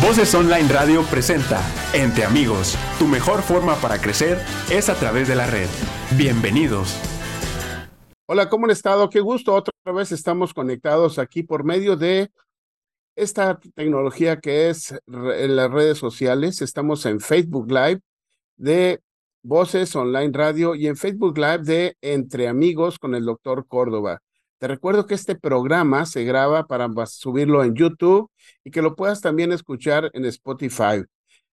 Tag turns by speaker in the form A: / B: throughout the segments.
A: Voces Online Radio presenta Entre Amigos. Tu mejor forma para crecer es a través de la red. Bienvenidos.
B: Hola, ¿cómo han estado? Qué gusto. Otra vez estamos conectados aquí por medio de esta tecnología que es en las redes sociales. Estamos en Facebook Live de Voces Online Radio y en Facebook Live de Entre Amigos con el doctor Córdoba. Te recuerdo que este programa se graba para subirlo en YouTube y que lo puedas también escuchar en Spotify.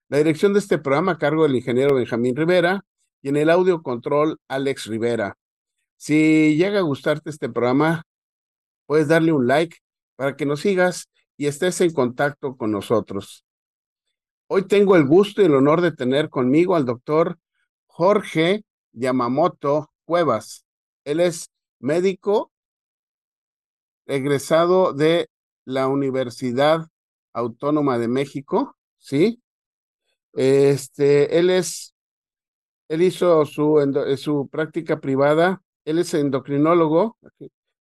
B: La dirección de este programa a cargo del ingeniero Benjamín Rivera y en el audio control Alex Rivera. Si llega a gustarte este programa, puedes darle un like para que nos sigas y estés en contacto con nosotros. Hoy tengo el gusto y el honor de tener conmigo al doctor Jorge Yamamoto Cuevas. Él es médico egresado de la Universidad Autónoma de México, ¿sí? Este, él es, él hizo su, su práctica privada, él es endocrinólogo,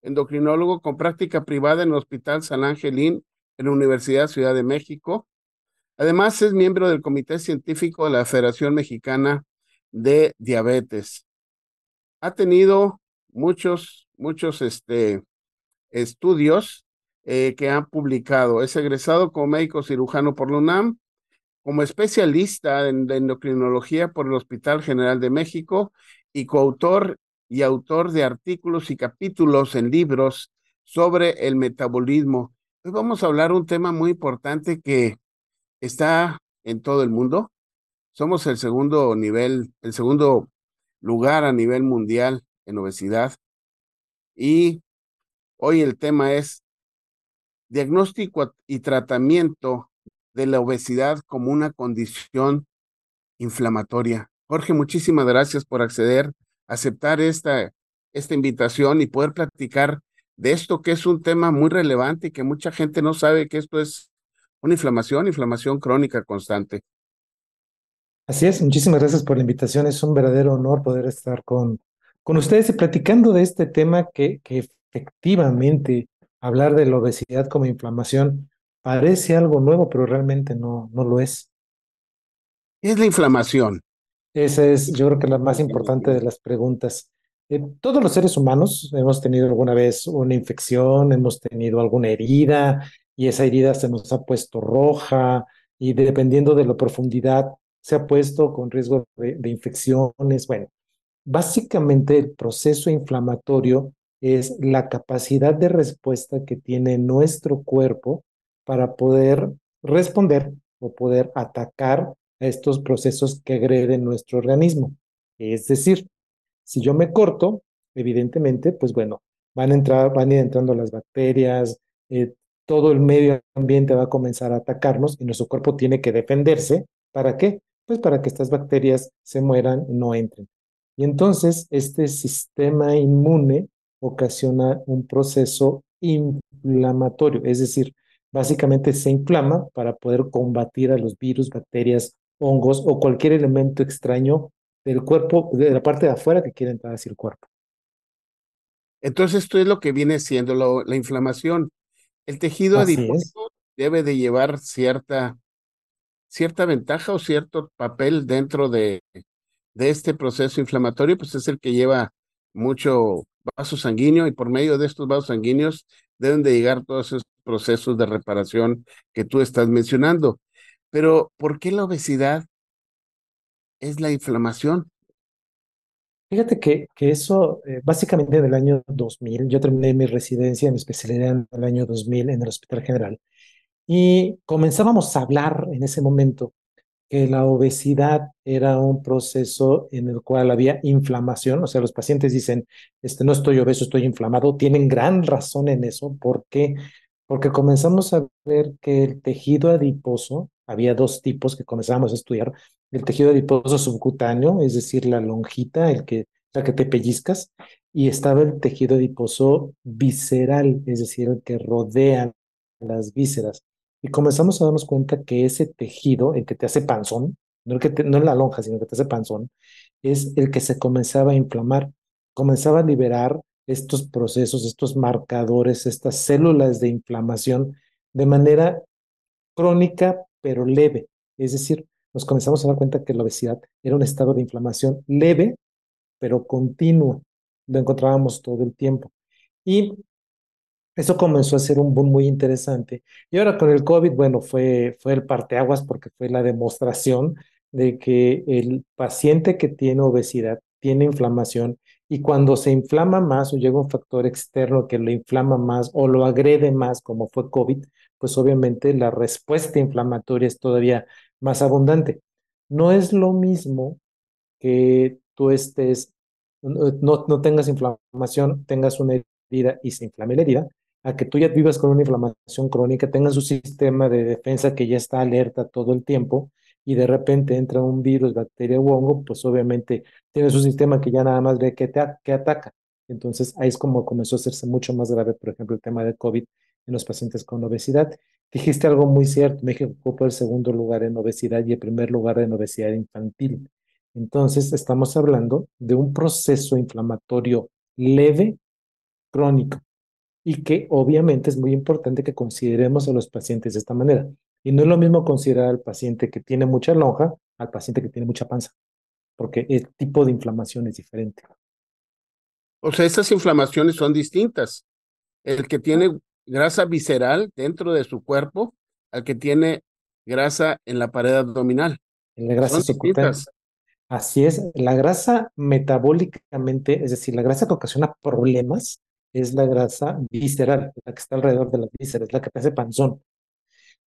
B: endocrinólogo con práctica privada en el Hospital San Angelín en la Universidad Ciudad de México. Además, es miembro del Comité Científico de la Federación Mexicana de Diabetes. Ha tenido muchos, muchos, este, estudios eh, que han publicado. Es egresado como médico cirujano por la UNAM, como especialista en endocrinología por el Hospital General de México y coautor y autor de artículos y capítulos en libros sobre el metabolismo. Hoy vamos a hablar un tema muy importante que está en todo el mundo. Somos el segundo nivel, el segundo lugar a nivel mundial en obesidad y Hoy el tema es diagnóstico y tratamiento de la obesidad como una condición inflamatoria. Jorge, muchísimas gracias por acceder, aceptar esta, esta invitación y poder platicar de esto que es un tema muy relevante y que mucha gente no sabe que esto es una inflamación, inflamación crónica constante.
C: Así es, muchísimas gracias por la invitación. Es un verdadero honor poder estar con, con ustedes y platicando de este tema que, que efectivamente hablar de la obesidad como inflamación parece algo nuevo, pero realmente no, no lo es.
B: Es la inflamación.
C: Esa es, yo creo que la más importante de las preguntas. Eh, todos los seres humanos hemos tenido alguna vez una infección, hemos tenido alguna herida y esa herida se nos ha puesto roja y dependiendo de la profundidad se ha puesto con riesgo de infecciones. Bueno, básicamente el proceso inflamatorio es la capacidad de respuesta que tiene nuestro cuerpo para poder responder o poder atacar a estos procesos que agreden nuestro organismo. Es decir, si yo me corto, evidentemente, pues bueno, van a entrar, van a ir entrando las bacterias, eh, todo el medio ambiente va a comenzar a atacarnos y nuestro cuerpo tiene que defenderse. ¿Para qué? Pues para que estas bacterias se mueran, no entren. Y entonces este sistema inmune ocasiona un proceso inflamatorio, es decir, básicamente se inflama para poder combatir a los virus, bacterias, hongos o cualquier elemento extraño del cuerpo, de la parte de afuera que quiere entrar hacia el cuerpo.
B: Entonces, esto es lo que viene siendo la inflamación. El tejido adiposo debe de llevar cierta, cierta ventaja o cierto papel dentro de, de este proceso inflamatorio, pues es el que lleva mucho vaso sanguíneo y por medio de estos vasos sanguíneos deben de llegar todos esos procesos de reparación que tú estás mencionando. Pero, ¿por qué la obesidad es la inflamación?
C: Fíjate que, que eso, eh, básicamente en el año 2000, yo terminé mi residencia, mi especialidad en el año 2000 en el Hospital General, y comenzábamos a hablar en ese momento que la obesidad era un proceso en el cual había inflamación, o sea, los pacientes dicen, este, no estoy obeso, estoy inflamado, tienen gran razón en eso, ¿por qué? Porque comenzamos a ver que el tejido adiposo, había dos tipos que comenzamos a estudiar, el tejido adiposo subcutáneo, es decir, la lonjita, el que, la que te pellizcas, y estaba el tejido adiposo visceral, es decir, el que rodea las vísceras. Y comenzamos a darnos cuenta que ese tejido, el que te hace panzón, no, el que la lonja, sino que te hace panzón, es el que se comenzaba a inflamar, comenzaba a liberar estos procesos, estos marcadores, estas células de inflamación, de manera crónica pero leve. Es decir, nos comenzamos a dar cuenta que la obesidad era un estado de inflamación leve pero continuo. Lo encontrábamos todo el tiempo. Y eso comenzó a ser un boom muy interesante. Y ahora con el COVID, bueno, fue, fue el parteaguas porque fue la demostración de que el paciente que tiene obesidad tiene inflamación y cuando se inflama más o llega un factor externo que lo inflama más o lo agrede más, como fue COVID, pues obviamente la respuesta inflamatoria es todavía más abundante. No es lo mismo que tú estés, no, no tengas inflamación, tengas una herida y se inflame la herida, a que tú ya vivas con una inflamación crónica, tengas un sistema de defensa que ya está alerta todo el tiempo y de repente entra un virus, bacteria o hongo, pues obviamente tienes un sistema que ya nada más ve que, te, que ataca. Entonces ahí es como comenzó a hacerse mucho más grave, por ejemplo, el tema de COVID en los pacientes con obesidad. Dijiste algo muy cierto, México ocupa el segundo lugar en obesidad y el primer lugar en obesidad infantil. Entonces estamos hablando de un proceso inflamatorio leve, crónico, y que obviamente es muy importante que consideremos a los pacientes de esta manera. Y no es lo mismo considerar al paciente que tiene mucha lonja al paciente que tiene mucha panza, porque el tipo de inflamación es diferente.
B: O sea, estas inflamaciones son distintas. El que tiene grasa visceral dentro de su cuerpo al que tiene grasa en la pared abdominal.
C: En la grasa subcutánea. Así es, la grasa metabólicamente, es decir, la grasa que ocasiona problemas, es la grasa visceral, la que está alrededor de la vísceras, la que hace panzón.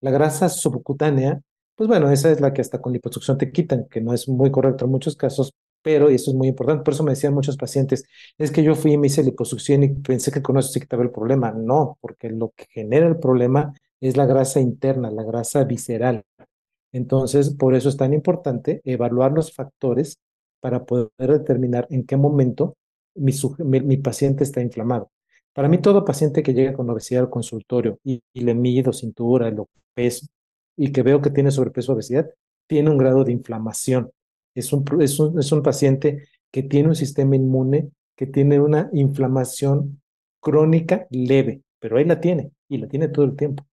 C: La grasa subcutánea, pues bueno, esa es la que hasta con liposucción te quitan, que no es muy correcto en muchos casos, pero y eso es muy importante. Por eso me decían muchos pacientes, es que yo fui y me hice liposucción y pensé que con eso se quitaba el problema. No, porque lo que genera el problema es la grasa interna, la grasa visceral. Entonces, por eso es tan importante evaluar los factores para poder determinar en qué momento mi, paciente está inflamado. Para mí, todo paciente que llega con obesidad al consultorio y, le mido cintura, lo peso y que veo que tiene sobrepeso o obesidad, tiene un grado de inflamación. Es un, es un, es un paciente que tiene un sistema inmune que tiene una inflamación crónica leve, pero ahí la tiene y la tiene todo el tiempo.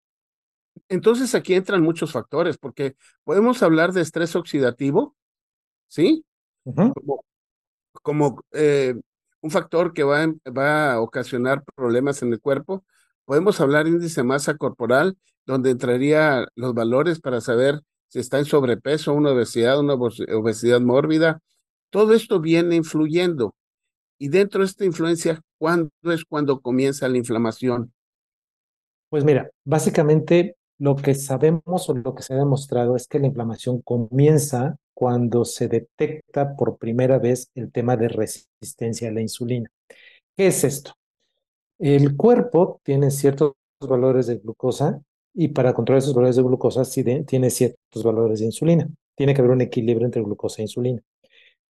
B: Entonces aquí entran muchos factores, porque podemos hablar de estrés oxidativo, ¿sí? Como, como eh, un factor que va, va a ocasionar problemas en el cuerpo. Podemos hablar índice de masa corporal, donde entraría los valores para saber si está en sobrepeso, una obesidad, una obesidad mórbida. Todo esto viene influyendo. Y dentro de esta influencia, ¿cuándo es cuando comienza la inflamación?
C: Pues mira, básicamente lo que sabemos o lo que se ha demostrado es que la inflamación comienza cuando se detecta por primera vez el tema de resistencia a la insulina. ¿Qué es esto? El cuerpo tiene ciertos valores de glucosa y para controlar esos valores de glucosa tiene ciertos valores de insulina. Tiene que haber un equilibrio entre glucosa e insulina.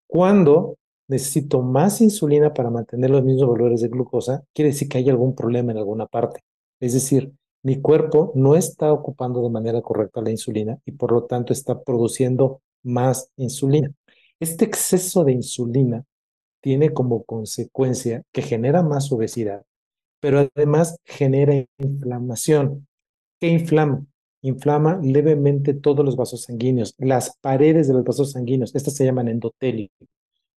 C: Cuando necesito más insulina para mantener los mismos valores de glucosa, quiere decir que hay algún problema en alguna parte. Es decir, mi cuerpo no está ocupando de manera correcta la insulina y por lo tanto está produciendo más insulina. Este exceso de insulina tiene como consecuencia que genera más obesidad, pero además genera inflamación. ¿Qué inflama? Inflama levemente todos los vasos sanguíneos, las paredes de los vasos sanguíneos. Estas se llaman endotelio.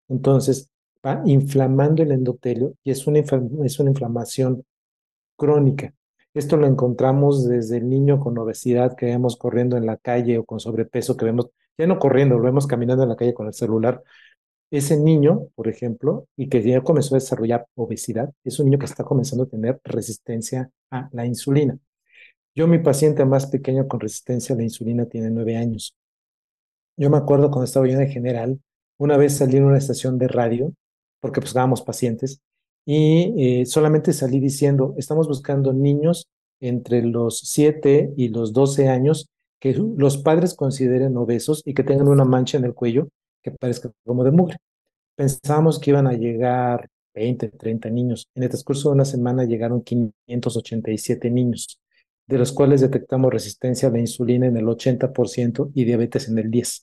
C: Entonces, va inflamando el endotelio y es una, es una inflamación crónica. Esto lo encontramos desde el niño con obesidad que vemos corriendo en la calle o con sobrepeso que vemos ya no corriendo, lo vemos caminando en la calle con el celular. Ese niño, por ejemplo, y que ya comenzó a desarrollar obesidad, es un niño que está comenzando a tener resistencia a la insulina. Yo, mi paciente más pequeño con resistencia a la insulina tiene nueve años. Yo me acuerdo cuando estaba yo en general, una vez salí en una estación de radio, porque pues dábamos pacientes, y eh, solamente salí diciendo, estamos buscando niños entre los 7 y los 12 años que los padres consideren obesos y que tengan una mancha en el cuello que parezca como de mugre. Pensábamos que iban a llegar 20, 30 niños. En el transcurso de una semana llegaron 587 niños, de los cuales detectamos resistencia a la insulina en el 80% y diabetes en el 10%.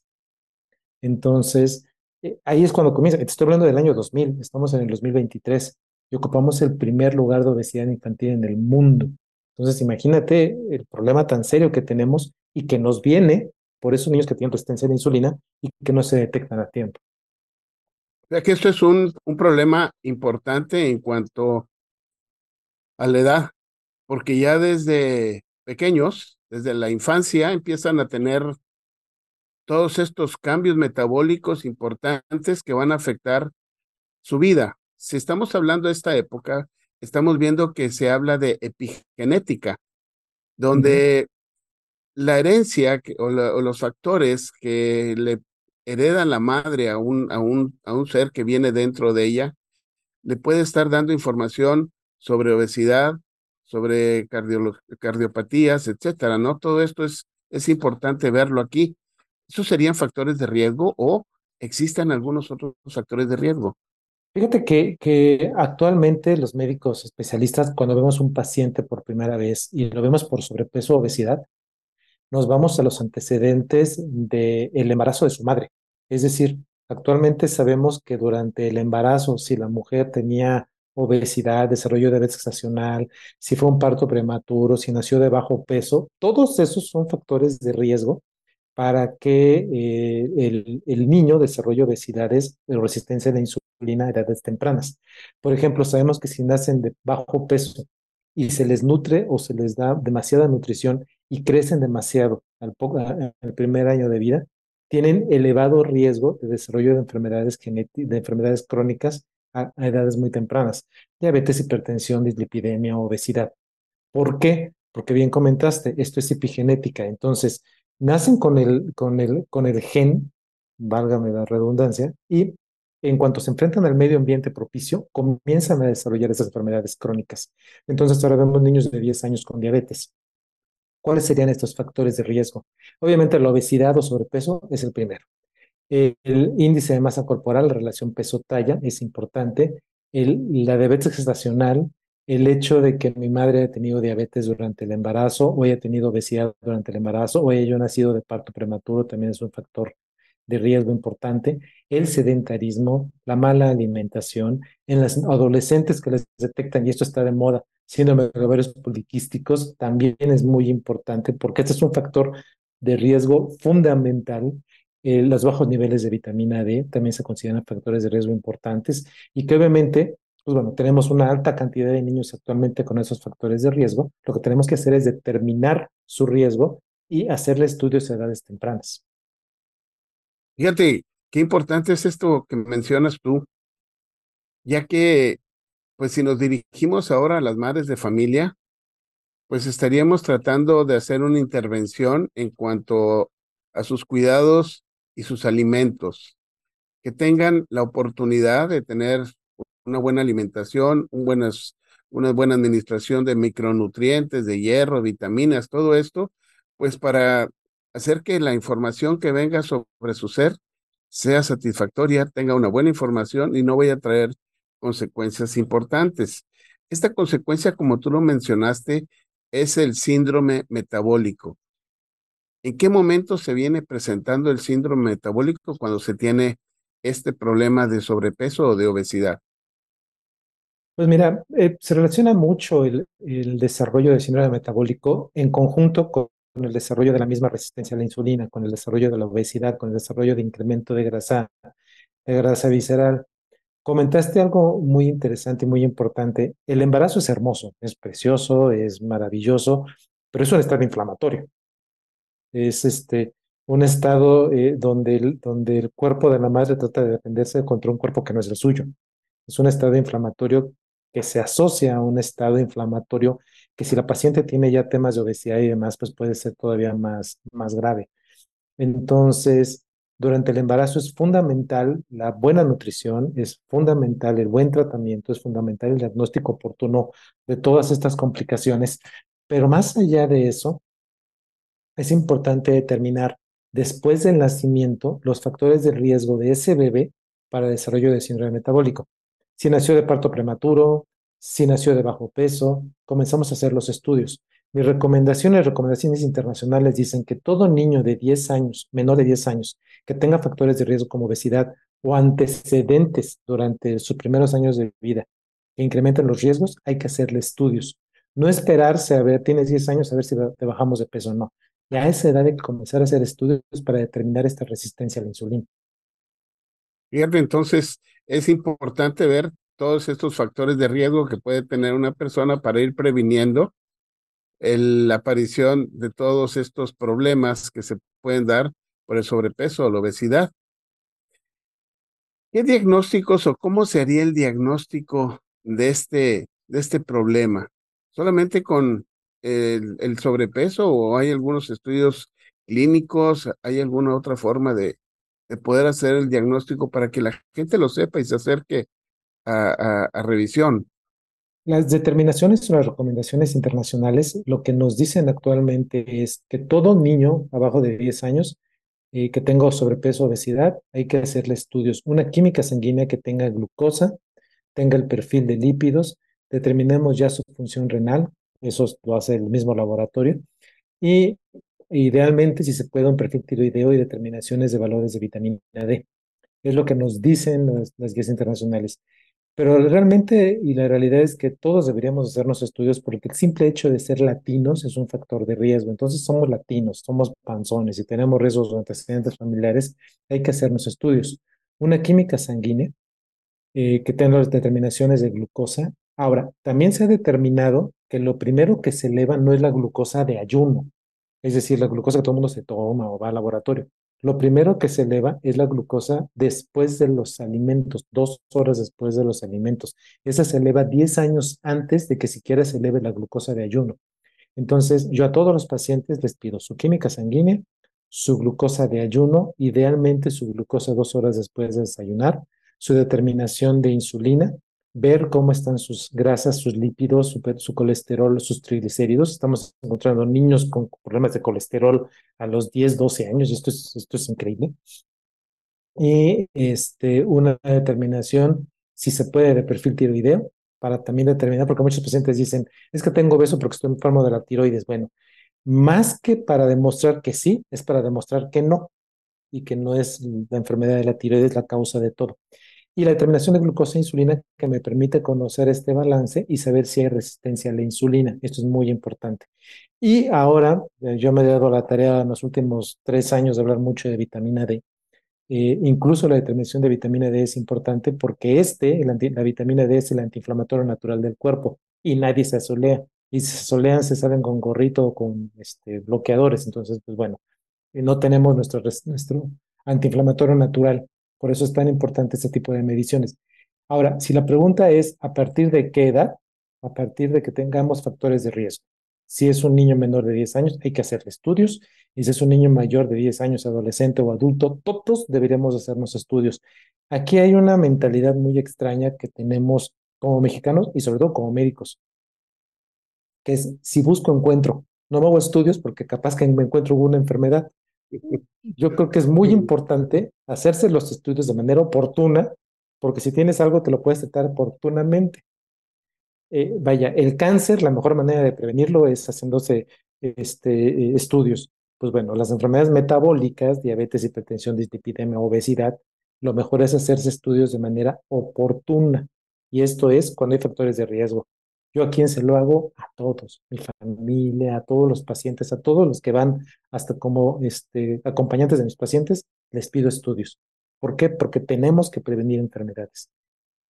C: Entonces, eh, ahí es cuando comienza. Estoy hablando del año 2000, estamos en el 2023 y ocupamos el primer lugar de obesidad infantil en el mundo. Entonces, imagínate el problema tan serio que tenemos y que nos viene por esos niños que tienen resistencia a la insulina y que no se detectan a tiempo.
B: O sea que esto es un, un problema importante en cuanto a la edad, porque ya desde pequeños, desde la infancia, empiezan a tener todos estos cambios metabólicos importantes que van a afectar su vida. Si estamos hablando de esta época, estamos viendo que se habla de epigenética, donde la herencia o, los factores que le heredan la madre a un, a, un, a un ser que viene dentro de ella, le puede estar dando información sobre obesidad, sobre cardiopatías, etcétera, ¿no? Todo esto es, es importante verlo aquí. ¿Esos serían factores de riesgo o existen algunos otros factores de riesgo?
C: Fíjate que, actualmente los médicos especialistas, cuando vemos un paciente por primera vez y lo vemos por sobrepeso o obesidad, nos vamos a los antecedentes del embarazo de su madre. Es decir, actualmente sabemos que durante el embarazo, si la mujer tenía obesidad, desarrollo de diabetes gestacional, si fue un parto prematuro, si nació de bajo peso, todos esos son factores de riesgo para que eh, el, niño desarrolle obesidades de resistencia a la insulina a edades tempranas. Por ejemplo, sabemos que si nacen de bajo peso y se les nutre o se les da demasiada nutrición y crecen demasiado al, al primer año de vida, tienen elevado riesgo de desarrollo de enfermedades, de enfermedades crónicas a, a edades muy tempranas, diabetes, hipertensión, dislipidemia, obesidad. ¿Por qué? Porque bien comentaste, esto es epigenética, entonces nacen con el, con el, con el gen, válgame la redundancia, y en cuanto se enfrentan al medio ambiente propicio, comienzan a desarrollar esas enfermedades crónicas. Entonces ahora vemos niños de 10 años con diabetes. ¿Cuáles serían estos factores de riesgo? Obviamente la obesidad o sobrepeso es el primero. El índice de masa corporal, la relación peso-talla, es importante. El, la diabetes gestacional, el hecho de que mi madre haya tenido diabetes durante el embarazo o haya tenido obesidad durante el embarazo o haya yo nacido de parto prematuro también es un factor de riesgo importante. El sedentarismo, la mala alimentación, en las adolescentes que les detectan, y esto está de moda, síndrome de ovarios poliquísticos, también es muy importante porque este es un factor de riesgo fundamental. Eh, los bajos niveles de vitamina D también se consideran factores de riesgo importantes y que obviamente pues bueno, tenemos una alta cantidad de niños actualmente con esos factores de riesgo. Lo que tenemos que hacer es determinar su riesgo y hacerle estudios a edades tempranas.
B: Fíjate, qué importante es esto que mencionas tú, ya que, pues si nos dirigimos ahora a las madres de familia, pues estaríamos tratando de hacer una intervención en cuanto a sus cuidados y sus alimentos, que tengan la oportunidad de tener una buena alimentación, un buenas, una buena administración de micronutrientes, de hierro, vitaminas, todo esto, pues para hacer que la información que venga sobre su ser sea satisfactoria, tenga una buena información y no vaya a traer consecuencias importantes. Esta consecuencia, como tú lo mencionaste, es el síndrome metabólico. ¿En qué momento se viene presentando el síndrome metabólico cuando se tiene este problema de sobrepeso o de obesidad?
C: Pues mira, eh, se relaciona mucho el, desarrollo del síndrome metabólico en conjunto con el desarrollo de la misma resistencia a la insulina, con el desarrollo de la obesidad, con el desarrollo de incremento de grasa, de grasa visceral. Comentaste algo muy interesante y muy importante. El embarazo es hermoso, es precioso, es maravilloso, pero es un estado inflamatorio. Es este, un estado eh, donde, el, donde el cuerpo de la madre trata de defenderse contra un cuerpo que no es el suyo. Es un estado inflamatorio que se asocia a un estado inflamatorio que si la paciente tiene ya temas de obesidad y demás, pues puede ser todavía más, más grave. Entonces, durante el embarazo es fundamental la buena nutrición, es fundamental el buen tratamiento, es fundamental el diagnóstico oportuno de todas estas complicaciones, pero más allá de eso, es importante determinar después del nacimiento los factores de riesgo de ese bebé para el desarrollo de síndrome metabólico si nació de parto prematuro, si nació de bajo peso, comenzamos a hacer los estudios. Mis recomendaciones, recomendaciones internacionales dicen que todo niño de 10 años, menor de 10 años, que tenga factores de riesgo como obesidad o antecedentes durante sus primeros años de vida que incrementen los riesgos, hay que hacerle estudios. No esperarse a ver, tienes 10 años, a ver si te bajamos de peso, no. Y a esa edad hay que comenzar a hacer estudios para determinar esta resistencia a la insulina.
B: Fíjate, entonces es importante ver todos estos factores de riesgo que puede tener una persona para ir previniendo la aparición de todos estos problemas que se pueden dar por el sobrepeso o la obesidad. ¿Qué diagnósticos o cómo sería el diagnóstico de este, de este problema? ¿Solamente con el, el sobrepeso o hay algunos estudios clínicos? ¿Hay alguna otra forma de, de poder hacer el diagnóstico para que la gente lo sepa y se acerque a, a, revisión.
C: Las determinaciones o las recomendaciones internacionales lo que nos dicen actualmente es que todo niño abajo de 10 años eh, que tenga sobrepeso o obesidad, hay que hacerle estudios. Una química sanguínea que tenga glucosa, tenga el perfil de lípidos, determinemos ya su función renal, eso lo hace el mismo laboratorio, y idealmente si se puede un perfil tiroideo y determinaciones de valores de vitamina D. Es lo que nos dicen las, guías internacionales. Pero realmente, y la realidad es que todos deberíamos hacernos estudios porque el simple hecho de ser latinos es un factor de riesgo. Entonces somos latinos, somos panzones y tenemos riesgos o antecedentes familiares, hay que hacernos estudios. Una química sanguínea eh, que tenga las determinaciones de glucosa. Ahora, también se ha determinado que lo primero que se eleva no es la glucosa de ayuno, es decir, la glucosa que todo el mundo se toma o va al laboratorio. Lo primero que se eleva es la glucosa después de los alimentos, dos horas después de los alimentos. Esa se eleva 10 años antes de que siquiera se eleve la glucosa de ayuno. Entonces, yo a todos los pacientes les pido su química sanguínea, su glucosa de ayuno, idealmente su glucosa dos horas después de desayunar, su determinación de insulina, ver cómo están sus grasas, sus lípidos, su, colesterol, sus triglicéridos. Estamos encontrando niños con problemas de colesterol a los 10, 12 años, esto es, esto es increíble. Y este, una determinación, si se puede, de perfil tiroideo, para también determinar, porque muchos pacientes dicen, es que tengo beso porque estoy enfermo de la tiroides. Bueno, más que para demostrar que sí, es para demostrar que no, y que no es la enfermedad de la tiroides la causa de todo y la determinación de glucosa e insulina que me permite conocer este balance y saber si hay resistencia a la insulina. Esto es muy importante. Y ahora, eh, yo me he dado la tarea en los últimos tres años de hablar mucho de vitamina D. Eh, incluso la determinación de vitamina D es importante porque este, la vitamina D es el antiinflamatorio natural del cuerpo y nadie se asolea. Y si se asolean, se salen con gorrito o con este, bloqueadores. Entonces, pues bueno, no tenemos nuestro, nuestro antiinflamatorio natural. Por eso es tan importante este tipo de mediciones. Ahora, si la pregunta es a partir de qué edad, a partir de que tengamos factores de riesgo. Si es un niño menor de 10 años, hay que hacerle estudios. Y si es un niño mayor de 10 años, adolescente o adulto, todos deberíamos hacernos estudios. Aquí hay una mentalidad muy extraña que tenemos como mexicanos y sobre todo como médicos, que es si busco encuentro, no me hago estudios porque capaz que me encuentro una enfermedad. Yo creo que es muy importante hacerse los estudios de manera oportuna, porque si tienes algo te lo puedes tratar oportunamente. Eh, vaya, el cáncer, la mejor manera de prevenirlo es haciéndose este, estudios. Pues bueno, las enfermedades metabólicas, diabetes, hipertensión, dislipidemia, obesidad, lo mejor es hacerse estudios de manera oportuna. Y esto es cuando hay factores de riesgo. Yo a quién se lo hago? A todos, mi familia, a todos los pacientes, a todos los que van hasta como este, acompañantes de mis pacientes, les pido estudios. ¿Por qué? Porque tenemos que prevenir enfermedades.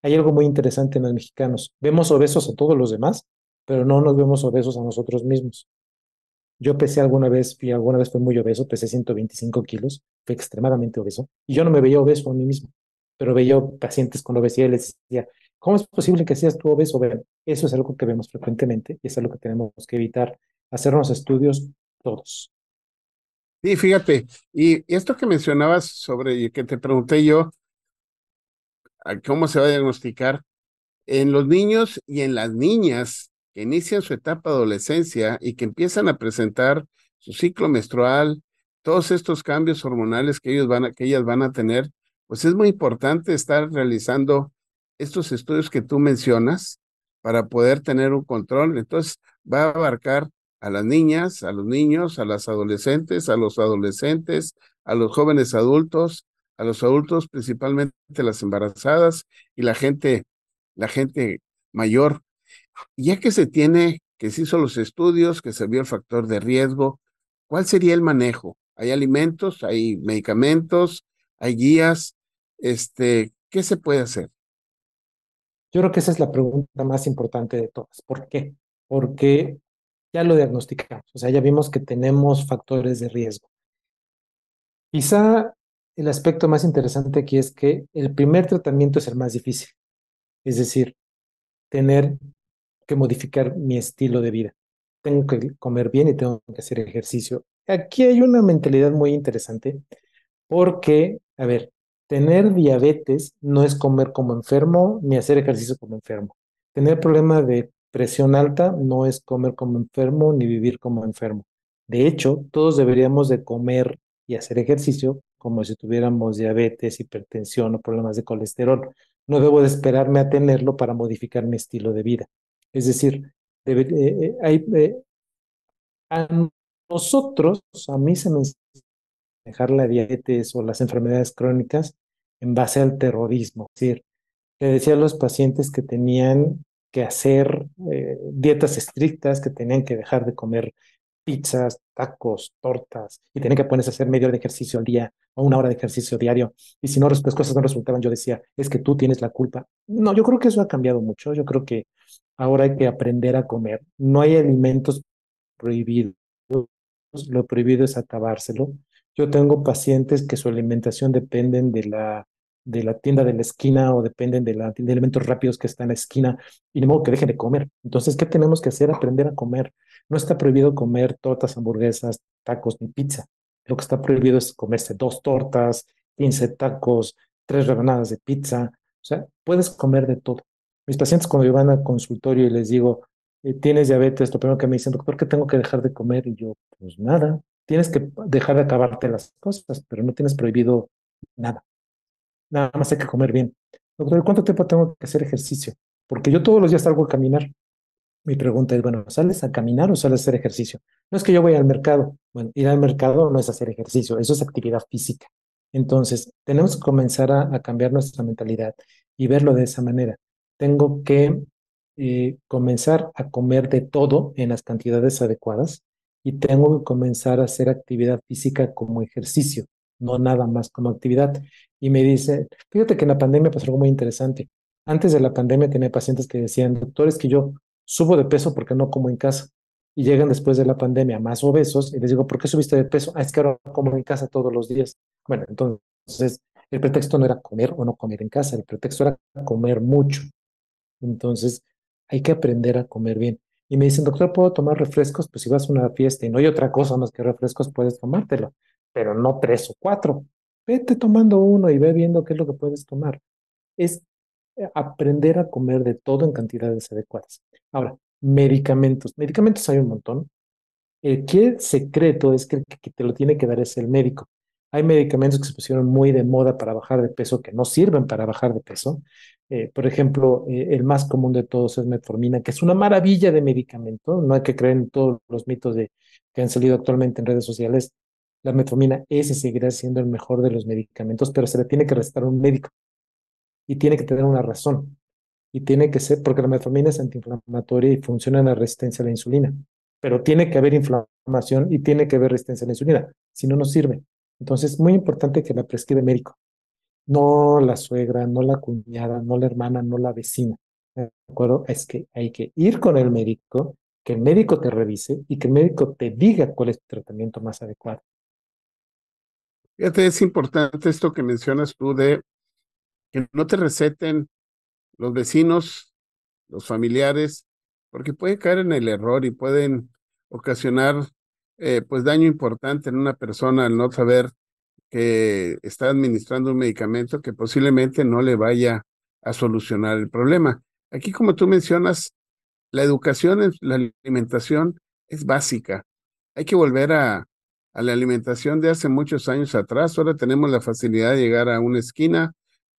C: Hay algo muy interesante en los mexicanos. Vemos obesos a todos los demás, pero no nos vemos obesos a nosotros mismos. Yo pesé alguna vez, fui alguna vez fui muy obeso, pesé 125 kilos, fui extremadamente obeso, y yo no me veía obeso a mí mismo, pero veía pacientes con obesidad y les decía, ¿Cómo es posible que seas tú obeso? eso es algo que vemos frecuentemente y es algo que tenemos que evitar, hacernos estudios todos.
B: Sí, fíjate, y esto que mencionabas sobre, que te pregunté yo, cómo se va a diagnosticar, en los niños y en las niñas que inician su etapa de adolescencia y que empiezan a presentar su ciclo menstrual, todos estos cambios hormonales que, ellos van que ellas van a tener, pues es muy importante estar realizando estos estudios que tú mencionas para poder tener un control. Entonces, va a abarcar a las niñas, a los niños, a las adolescentes, a los adolescentes, a los jóvenes adultos, a los adultos, principalmente las embarazadas y la gente, la gente mayor. Ya que se tiene, que se hizo los estudios, que se vio el factor de riesgo, ¿cuál sería el manejo? ¿Hay alimentos, hay medicamentos, hay guías? Este, ¿Qué se puede hacer?
C: Yo creo que esa es la pregunta más importante de todas. ¿Por qué? Porque ya lo diagnosticamos, o sea, ya vimos que tenemos factores de riesgo. Quizá el aspecto más interesante aquí es que el primer tratamiento es el más difícil, es decir, tener que modificar mi estilo de vida. Tengo que comer bien y tengo que hacer ejercicio. Aquí hay una mentalidad muy interesante porque, a ver, tener diabetes no es comer como enfermo ni hacer ejercicio como enfermo. Tener problema de presión alta no es comer como enfermo ni vivir como enfermo. De hecho, todos deberíamos de comer y hacer ejercicio como si tuviéramos diabetes, hipertensión o problemas de colesterol. No debo de esperarme a tenerlo para modificar mi estilo de vida. Es decir, eh, eh, hay, eh, a nosotros, a mí se me dejar la diabetes o las enfermedades crónicas en base al terrorismo. Es decir, le decía a los pacientes que tenían que hacer eh, dietas estrictas, que tenían que dejar de comer pizzas, tacos, tortas, y tenían que ponerse a hacer media hora de ejercicio al día o una hora de ejercicio diario. Y si no, las cosas no resultaban, yo decía, es que tú tienes la culpa. No, yo creo que eso ha cambiado mucho. Yo creo que ahora hay que aprender a comer. No hay alimentos prohibidos. Lo prohibido es acabárselo. Yo tengo pacientes que su alimentación dependen de la, de la tienda de la esquina o dependen de, la, de elementos rápidos que están en la esquina y de modo que dejen de comer. Entonces, ¿qué tenemos que hacer? Aprender a comer. No está prohibido comer tortas, hamburguesas, tacos ni pizza. Lo que está prohibido es comerse dos tortas, 15 tacos, tres rebanadas de pizza. O sea, puedes comer de todo. Mis pacientes cuando van al consultorio y les digo, eh, tienes diabetes, lo primero que me dicen, doctor, ¿qué tengo que dejar de comer? Y yo, pues nada, tienes que dejar de acabarte las cosas, pero no tienes prohibido nada. Nada más hay que comer bien. Doctor, ¿cuánto tiempo tengo que hacer ejercicio? Porque yo todos los días salgo a caminar. Mi pregunta es, bueno, ¿sales a caminar o sales a hacer ejercicio? No es que yo voy al mercado. Bueno, ir al mercado no es hacer ejercicio, eso es actividad física. Entonces, tenemos que comenzar a, cambiar nuestra mentalidad y verlo de esa manera. Tengo que eh, comenzar a comer de todo en las cantidades adecuadas y tengo que comenzar a hacer actividad física como ejercicio, no nada más como actividad. Y me dice, fíjate que en la pandemia pasó algo muy interesante. Antes de la pandemia tenía pacientes que decían, doctores, que yo subo de peso porque no como en casa. Y llegan después de la pandemia más obesos y les digo, ¿por qué subiste de peso? Ah, es que ahora como en casa todos los días. Bueno, entonces el pretexto no era comer o no comer en casa, el pretexto era comer mucho. Entonces hay que aprender a comer bien. Y me dicen, doctor, ¿puedo tomar refrescos? Pues si vas a una fiesta y no hay otra cosa más que refrescos, puedes tomártelo, pero no tres o cuatro. Vete tomando uno y ve viendo qué es lo que puedes tomar. Es eh, aprender a comer de todo en cantidades adecuadas. Ahora, medicamentos. Medicamentos hay un montón. El secreto es que el que te lo tiene que dar es el médico. Hay medicamentos que se pusieron muy de moda para bajar de peso que no sirven para bajar de peso. Eh, por ejemplo, eh, el más común de todos es metformina, que es una maravilla de medicamento. No hay que creer en todos los mitos que han salido actualmente en redes sociales. La metformina es y seguirá siendo el mejor de los medicamentos, pero se le tiene que restar a un médico y tiene que tener una razón. Y tiene que ser, porque la metformina es antiinflamatoria y funciona en la resistencia a la insulina. Pero tiene que haber inflamación y tiene que haber resistencia a la insulina. Si no, no sirve. Entonces, es muy importante que la prescribe médico no la suegra, no la cuñada, no la hermana, no la vecina. ¿De acuerdo? Es que hay que ir con el médico, que el médico te revise y que el médico te diga cuál es el tratamiento más adecuado.
B: Fíjate, es importante esto que mencionas tú de que no te receten los vecinos, los familiares, porque puede caer en el error y pueden ocasionar eh, pues daño importante en una persona al no saber que está administrando un medicamento que posiblemente no le vaya a solucionar el problema. Aquí, como tú mencionas, la educación, la alimentación es básica. Hay que volver a, a la alimentación de hace muchos años atrás. Ahora tenemos la facilidad de llegar a una esquina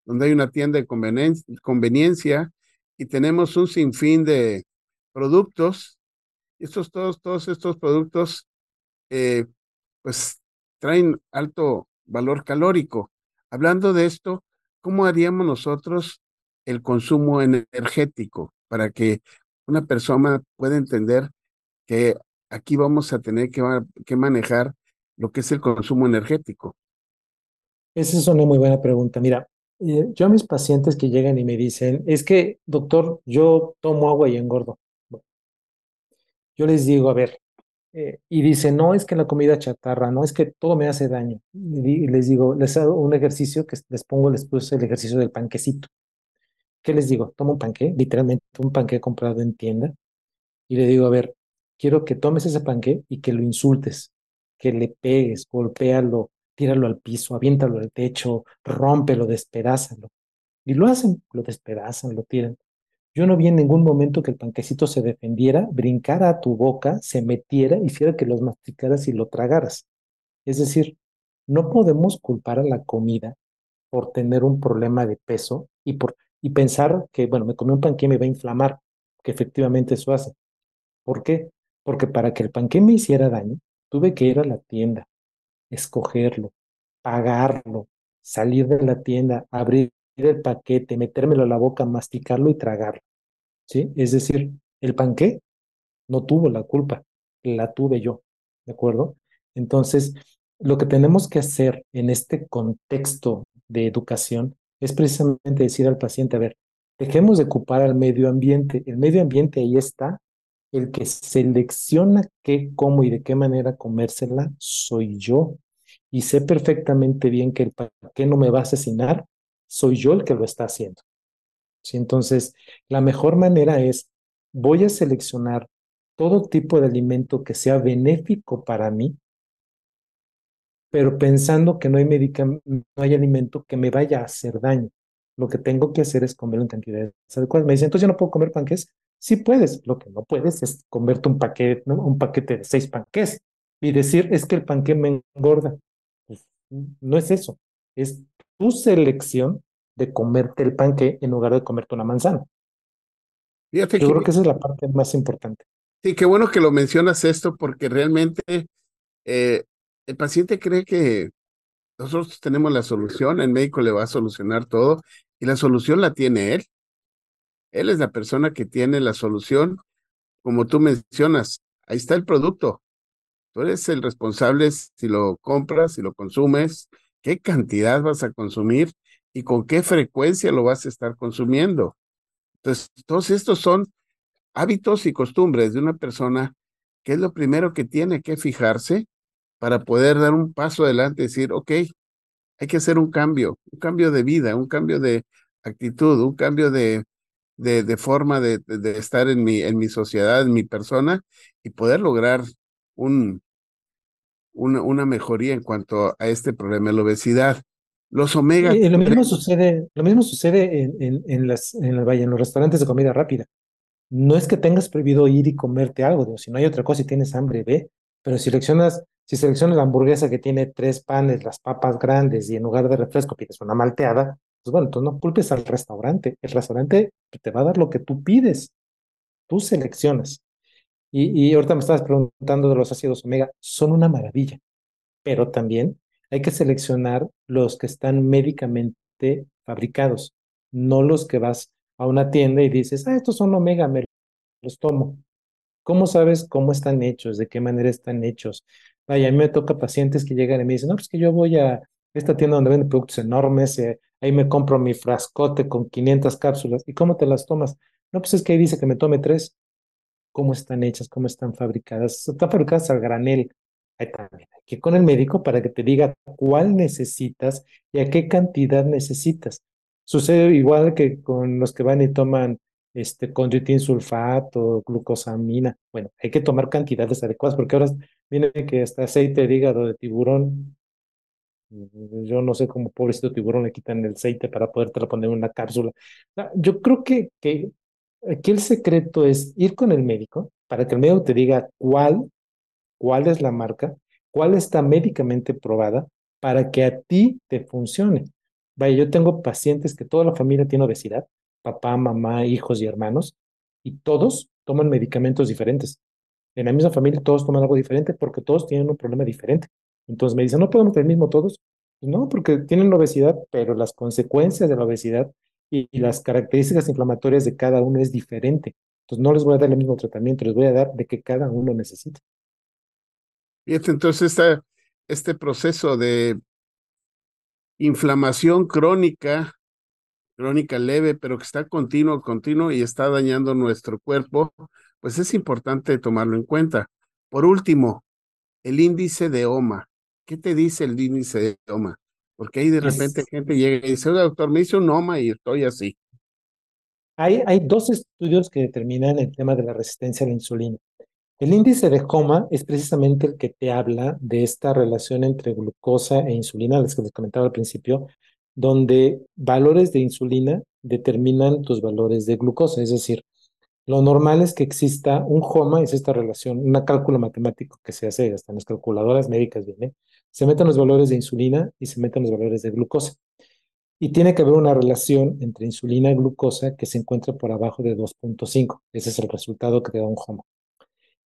B: donde hay una tienda de conveniencia y tenemos un sinfín de productos. Estos, todos, todos estos productos, eh, pues traen alto valor calórico. Hablando de esto, ¿cómo haríamos nosotros el consumo energético para que una persona pueda entender que aquí vamos a tener que, que manejar lo que es el consumo energético.
C: Esa es una muy buena pregunta. Mira, eh, yo a mis pacientes que llegan y me dicen, es que, doctor, yo tomo agua y engordo. Yo les digo, a ver, eh, y dicen, no, es que la comida chatarra, no, es que todo me hace daño. Y les digo, les hago un ejercicio que les pongo, les puse el ejercicio del panquecito. ¿Qué les digo? Tomo un panque, literalmente un panque comprado en tienda, y le digo, a ver, quiero que tomes ese panque y que lo insultes, que le pegues, golpéalo, tíralo al piso, aviéntalo al techo, rómpelo, despedázalo. Y lo hacen, lo despedazan, lo tiran. Yo no vi en ningún momento que el panquecito se defendiera, brincara a tu boca, se metiera, hiciera que los masticaras y lo tragaras. Es decir, no podemos culpar a la comida por tener un problema de peso y por y pensar que, bueno, me comí un panque y me va a inflamar, que efectivamente eso hace. ¿Por qué? Porque para que el panque me hiciera daño, tuve que ir a la tienda, escogerlo, pagarlo, salir de la tienda, abrir el paquete, metérmelo a la boca, masticarlo y tragarlo. ¿Sí? Es decir, el panque no tuvo la culpa, la tuve yo. ¿De acuerdo? Entonces, lo que tenemos que hacer en este contexto de educación es precisamente decir al paciente, a ver, dejemos de ocupar al medio ambiente. El medio ambiente ahí está. El que selecciona qué, cómo y de qué manera comérsela soy yo. Y sé perfectamente bien que el qué no me va a asesinar, soy yo el que lo está haciendo. ¿Sí? Entonces, la mejor manera es, voy a seleccionar todo tipo de alimento que sea benéfico para mí, pero pensando que no hay, no hay alimento que me vaya a hacer daño. Lo que tengo que hacer es comer en cantidades adecuadas. Me dicen, entonces yo no puedo comer panques. Sí puedes, lo que no puedes es comerte un paquete, un paquete de seis panques y decir, es que el panque me engorda. Pues, no es eso, es tu selección de comerte el panque en lugar de comerte una manzana. Yo creo que esa es la parte más importante.
B: Sí, qué bueno que lo mencionas esto porque realmente eh, el paciente cree que nosotros tenemos la solución, el médico le va a solucionar todo y la solución la tiene él. Él es la persona que tiene la solución, como tú mencionas. Ahí está el producto. Tú eres el responsable si lo compras, si lo consumes, qué cantidad vas a consumir y con qué frecuencia lo vas a estar consumiendo. Entonces, todos estos son hábitos y costumbres de una persona que es lo primero que tiene que fijarse para poder dar un paso adelante y decir, ok, hay que hacer un cambio, un cambio de vida, un cambio de actitud, un cambio de, de, forma de, de, estar en mi, en mi sociedad, en mi persona y poder lograr un, una, una mejoría en cuanto a este problema de la obesidad. Los omega.
C: Y lo mismo sucede, lo mismo sucede en, en, en, las, en, en los restaurantes de comida rápida. No es que tengas prohibido ir y comerte algo, si no hay otra cosa y tienes hambre, ve, pero si seleccionas si seleccionas la hamburguesa que tiene tres panes, las papas grandes y en lugar de refresco pides una malteada, pues bueno, tú no culpes al restaurante. El restaurante te va a dar lo que tú pides. Tú seleccionas. Y, ahorita me estabas preguntando de los ácidos omega. Son una maravilla. Pero también hay que seleccionar los que están médicamente fabricados, no los que vas a una tienda y dices, ah, estos son omega, me los tomo. ¿Cómo sabes cómo están hechos? ¿De qué manera están hechos? Vaya, a mí me toca pacientes que llegan y me dicen, no, pues que yo voy a esta tienda donde venden productos enormes, eh, ahí me compro mi frascote con 500 cápsulas. ¿Y cómo te las tomas? No, pues es que ahí dice que me tome tres. ¿Cómo están hechas? ¿Cómo están fabricadas? Están fabricadas al granel. Ahí también hay que con el médico para que te diga cuál necesitas y a qué cantidad necesitas. Sucede igual que con los que van y toman este, condritin sulfato, glucosamina. Bueno, hay que tomar cantidades adecuadas porque ahora viene que hasta aceite de hígado de tiburón. Yo no sé cómo pobrecito tiburón le quitan el aceite para poderte poner en una cápsula. Yo creo que aquí el secreto es ir con el médico para que el médico te diga cuál, cuál es la marca, cuál está médicamente probada para que a ti te funcione. Vaya, yo tengo pacientes que toda la familia tiene obesidad papá, mamá, hijos y hermanos, y todos toman medicamentos diferentes. En la misma familia todos toman algo diferente porque todos tienen un problema diferente. Entonces me dicen, ¿no podemos tener el mismo todos? Pues no, porque tienen obesidad, pero las consecuencias de la obesidad y, las características inflamatorias de cada uno es diferente. Entonces no les voy a dar el mismo tratamiento, les voy a dar de que cada uno necesita.
B: Fíjate, entonces esta, este proceso de inflamación crónica, crónica leve, pero que está continuo, continuo y está dañando nuestro cuerpo, pues es importante tomarlo en cuenta. Por último, el índice de OMA. ¿Qué te dice el índice de OMA? Porque ahí de repente gente llega y dice, doctor, me hice un OMA y estoy así.
C: Hay, hay dos estudios que determinan el tema de la resistencia a la insulina. El índice de HOMA es precisamente el que te habla de esta relación entre glucosa e insulina, las que les comentaba al principio, donde valores de insulina determinan tus valores de glucosa. Es decir, lo normal es que exista un HOMA, es esta relación, un cálculo matemático que se hace hasta en las calculadoras médicas, viene, se meten los valores de insulina y se meten los valores de glucosa. Y tiene que haber una relación entre insulina y glucosa que se encuentra por abajo de 2.5. Ese es el resultado que te da un HOMA.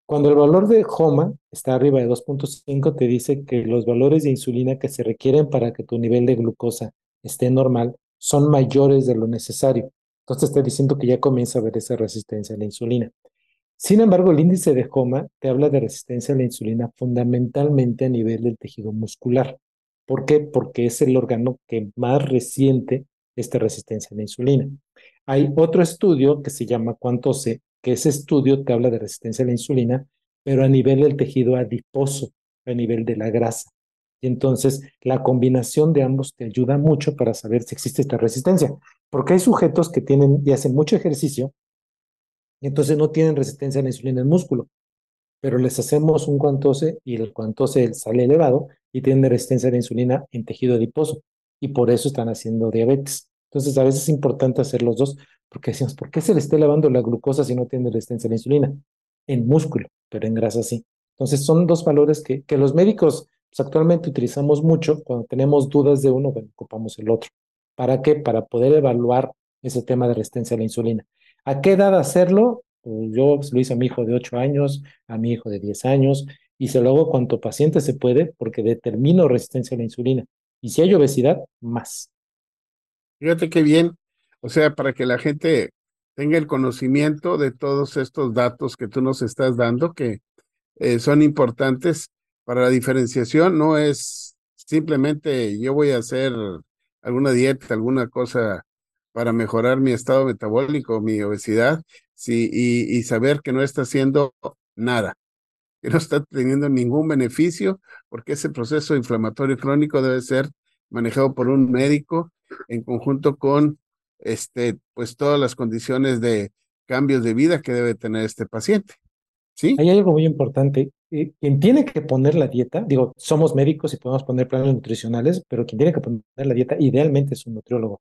C: Cuando el valor de HOMA está arriba de 2.5, te dice que los valores de insulina que se requieren para que tu nivel de glucosa esté normal son mayores de lo necesario. Entonces está diciendo que ya comienza a haber esa resistencia a la insulina. Sin embargo, el índice de HOMA te habla de resistencia a la insulina fundamentalmente a nivel del tejido muscular. ¿Por qué? Porque es el órgano que más resiente esta resistencia a la insulina. Hay otro estudio que se llama Cuantose, que ese estudio te habla de resistencia a la insulina, pero a nivel del tejido adiposo, a nivel de la grasa. Y entonces la combinación de ambos te ayuda mucho para saber si existe esta resistencia, porque hay sujetos que tienen y hacen mucho ejercicio entonces no tienen resistencia a la insulina en el músculo, pero les hacemos un cuantose y el cuantose sale elevado y tienen resistencia a la insulina en tejido adiposo y por eso están haciendo diabetes. Entonces a veces es importante hacer los dos porque decimos, ¿por qué se le está elevando la glucosa si no tiene resistencia a la insulina? En músculo, pero en grasa sí. Entonces son dos valores que, que los médicos pues, actualmente utilizamos mucho. Cuando tenemos dudas de uno, bueno, ocupamos el otro. ¿Para qué? Para poder evaluar ese tema de resistencia a la insulina. ¿A qué edad hacerlo? Pues yo lo hice a mi hijo de 8 años, a mi hijo de 10 años, y se lo hago cuanto paciente se puede porque determino resistencia a la insulina. Y si hay obesidad, más.
B: Fíjate qué bien. O sea, para que la gente tenga el conocimiento de todos estos datos que tú nos estás dando, que eh, son importantes para la diferenciación, no es simplemente yo voy a hacer alguna dieta, alguna cosa para mejorar mi estado metabólico, mi obesidad, sí, y, saber que no está haciendo nada, que no está teniendo ningún beneficio, porque ese proceso inflamatorio crónico debe ser manejado por un médico en conjunto con este, pues todas las condiciones de cambios de vida que debe tener este paciente. ¿Sí?
C: Hay algo muy importante. Eh, quien tiene que poner la dieta, digo, somos médicos y podemos poner planes nutricionales, pero quien tiene que poner la dieta idealmente es un nutriólogo.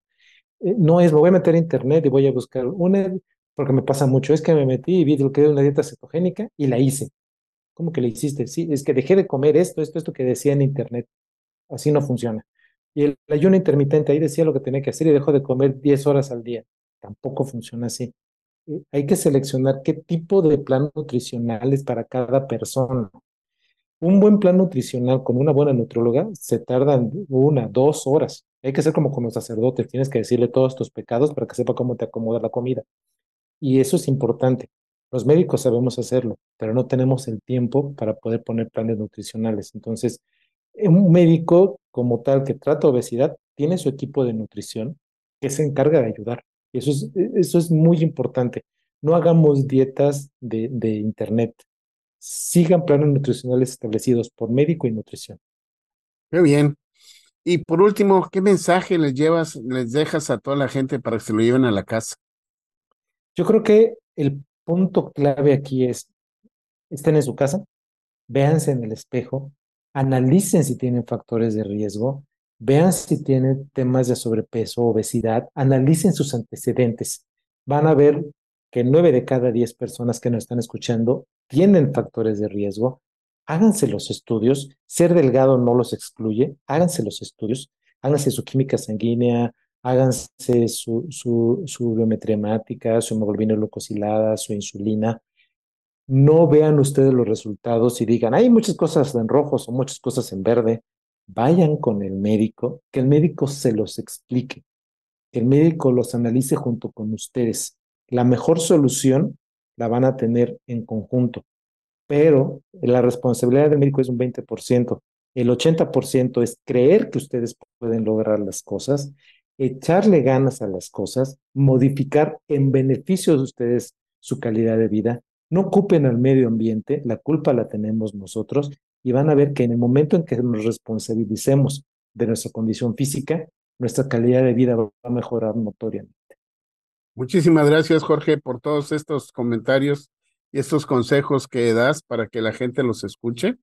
C: Eh, no es, me voy a meter a internet y voy a buscar una, porque me pasa mucho, es que me metí y vi lo que era una dieta cetogénica y la hice. ¿Cómo que la hiciste? Sí, es que dejé de comer esto, esto, esto que decía en internet. Así no funciona. Y el ayuno intermitente, ahí decía lo que tenía que hacer y dejó de comer 10 horas al día. Tampoco funciona así. Eh, hay que seleccionar qué tipo de plan nutricional es para cada persona. Un buen plan nutricional con una buena nutrióloga se tarda una, dos horas. Hay que ser como con los sacerdotes, tienes que decirle todos tus pecados para que sepa cómo te acomoda la comida. Y eso es importante. Los médicos sabemos hacerlo, pero no tenemos el tiempo para poder poner planes nutricionales. Entonces, un médico como tal que trata obesidad tiene su equipo de nutrición que se encarga de ayudar. Eso es, eso es muy importante. No hagamos dietas de, de internet. Sigan planes nutricionales establecidos por médico y nutrición.
B: Muy bien. Y por último, ¿qué mensaje les llevas, les dejas a toda la gente para que se lo lleven a la casa?
C: Yo creo que el punto clave aquí es, estén en su casa, véanse en el espejo, analicen si tienen factores de riesgo, vean si tienen temas de sobrepeso, obesidad, analicen sus antecedentes. Van a ver que nueve de cada diez personas que nos están escuchando tienen factores de riesgo. Háganse los estudios. Ser delgado no los excluye. Háganse los estudios. Háganse su química sanguínea, háganse su, su, su biometría hemática, su hemoglobina glucosilada, su insulina no vean ustedes los resultados y digan, hay muchas cosas en rojos o muchas cosas en verde. Vayan con el médico, que el médico se los explique, que el médico los analice junto con ustedes. La mejor solución la van a tener en conjunto, pero la responsabilidad del médico es un 20%. El 80% es creer que ustedes pueden lograr las cosas, echarle ganas a las cosas, modificar en beneficio de ustedes su calidad de vida. No ocupen al medio ambiente, la culpa la tenemos nosotros y van a ver que en el momento en que nos responsabilicemos de nuestra condición física, nuestra calidad de vida va a mejorar notoriamente.
B: Muchísimas gracias, Jorge, por todos estos comentarios y estos consejos que das para que la gente los escuche.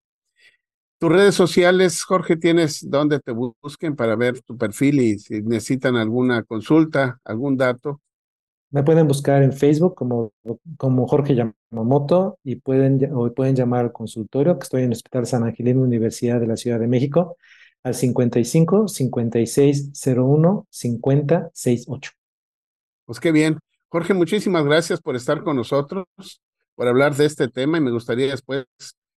B: Tus redes sociales, Jorge, tienes donde te busquen para ver tu perfil y si necesitan alguna consulta, algún dato.
C: Me pueden buscar en Facebook como, como Jorge Yamamoto y pueden, o pueden llamar al consultorio, que estoy en el Hospital San Angelino, Universidad de la Ciudad de México, al 55 56 01 50 68.
B: Pues qué bien. Jorge, muchísimas gracias por estar con nosotros, por hablar de este tema y me gustaría después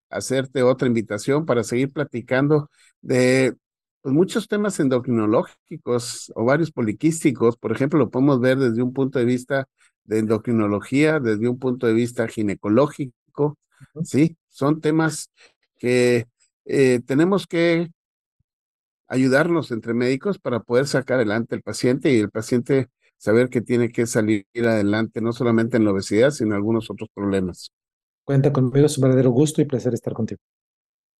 B: hacerte otra invitación para seguir platicando de pues, muchos temas endocrinológicos o varios poliquísticos. Por ejemplo, lo podemos ver desde un punto de vista de endocrinología, desde un punto de vista ginecológico. Sí, son temas que eh, tenemos que ayudarnos entre médicos para poder sacar adelante el paciente y el paciente saber que tiene que salir adelante, no solamente en la obesidad, sino en algunos otros problemas.
C: Cuenta conmigo, es un verdadero gusto y placer estar contigo.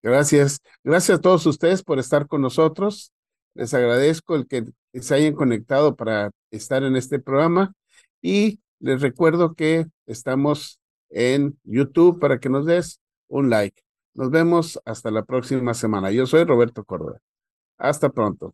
B: Gracias. Gracias a todos ustedes por estar con nosotros. Les agradezco el que se hayan conectado para estar en este programa y les recuerdo que estamos en YouTube para que nos des un like. Nos vemos hasta la próxima semana. Yo soy Roberto Córdoba. Hasta pronto.